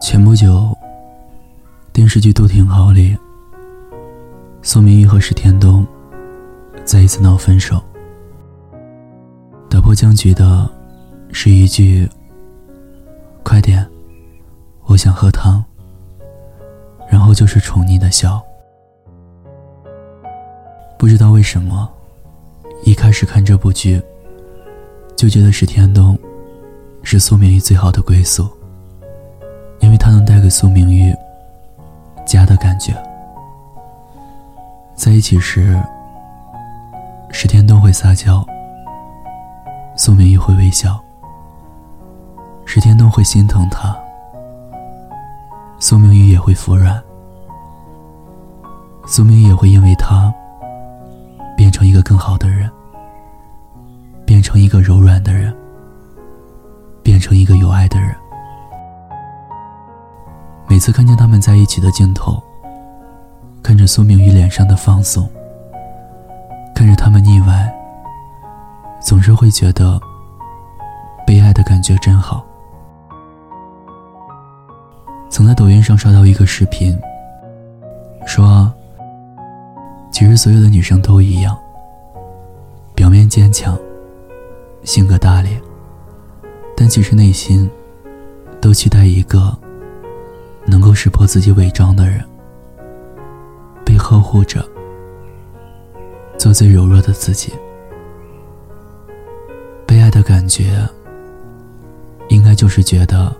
前不久，电视剧《都挺好》里，苏明玉和石天东再一次闹分手。打破僵局的是一句：“快点，我想喝汤。”然后就是宠溺的笑。不知道为什么，一开始看这部剧，就觉得石天东是苏明玉最好的归宿。他能带给苏明玉家的感觉。在一起时，石天东会撒娇，苏明玉会微笑。石天东会心疼他，苏明玉也会服软。苏明也会因为他变成一个更好的人，变成一个柔软的人，变成一个有爱的人。每次看见他们在一起的镜头，看着苏明玉脸上的放松，看着他们腻歪，总是会觉得被爱的感觉真好。曾在抖音上刷到一个视频，说，其实所有的女生都一样，表面坚强，性格大咧，但其实内心都期待一个。识破自己伪装的人，被呵护着，做最柔弱的自己。被爱的感觉，应该就是觉得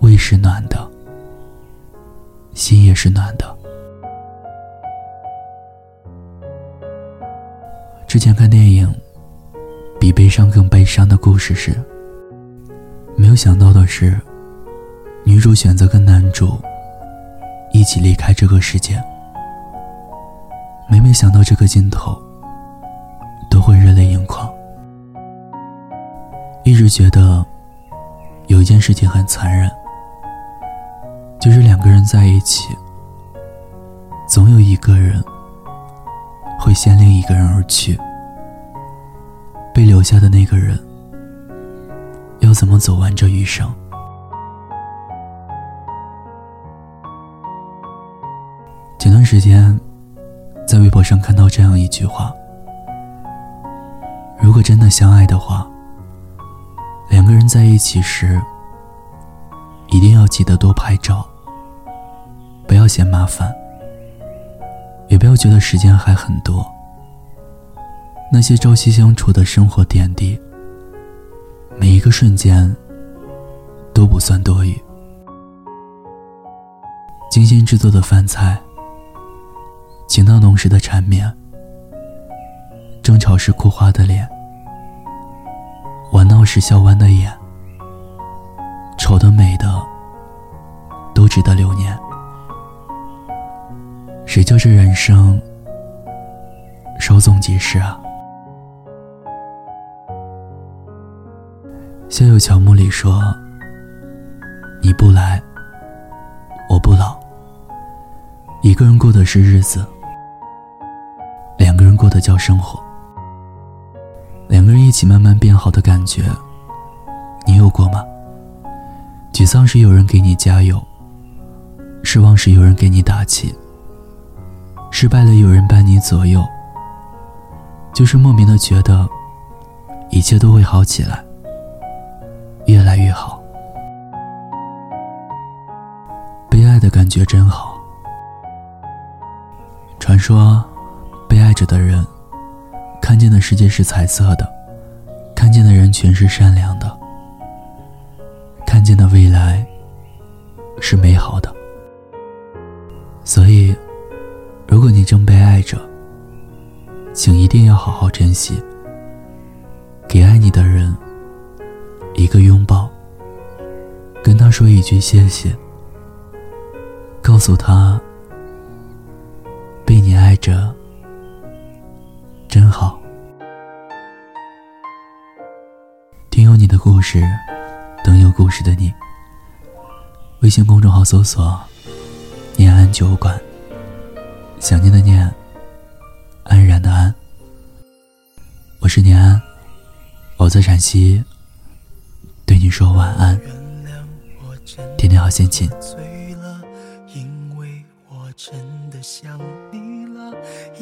胃是暖的，心也是暖的。之前看电影《比悲伤更悲伤的故事》时，没有想到的是。女主选择跟男主一起离开这个世界，每每想到这个镜头，都会热泪盈眶。一直觉得有一件事情很残忍，就是两个人在一起，总有一个人会先另一个人而去，被留下的那个人要怎么走完这余生？时间，在微博上看到这样一句话：“如果真的相爱的话，两个人在一起时，一定要记得多拍照，不要嫌麻烦，也不要觉得时间还很多。那些朝夕相处的生活点滴，每一个瞬间都不算多余。精心制作的饭菜。”情到浓时的缠绵，争吵时哭花的脸，玩闹时笑弯的眼，丑的美的都值得留念。谁叫这人生稍纵即逝啊？《校友乔木》里说：“你不来，我不老。一个人过的是日子。”两个人过的叫生活，两个人一起慢慢变好的感觉，你有过吗？沮丧时有人给你加油，失望时有人给你打气，失败了有人伴你左右，就是莫名的觉得一切都会好起来，越来越好。被爱的感觉真好。传说。被爱着的人，看见的世界是彩色的，看见的人全是善良的，看见的未来是美好的。所以，如果你正被爱着，请一定要好好珍惜，给爱你的人一个拥抱，跟他说一句谢谢，告诉他，被你爱着。故事，等有故事的你。微信公众号搜索“念安酒馆”，想念的念，安然的安。我是念安，我在陕西，对你说晚安，天天。好，心情。醉了，因为我真的想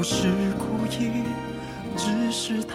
不是故意，只是太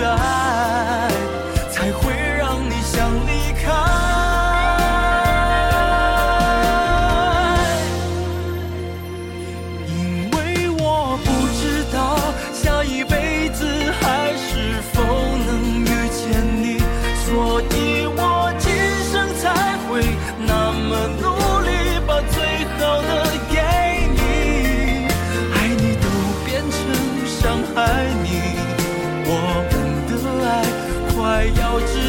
去爱，还要。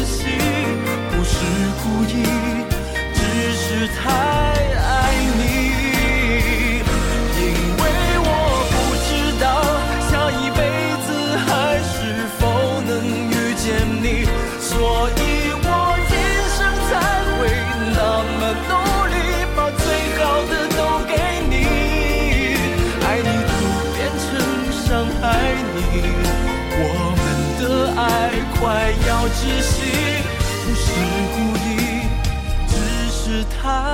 窒息，不是故意，只是太。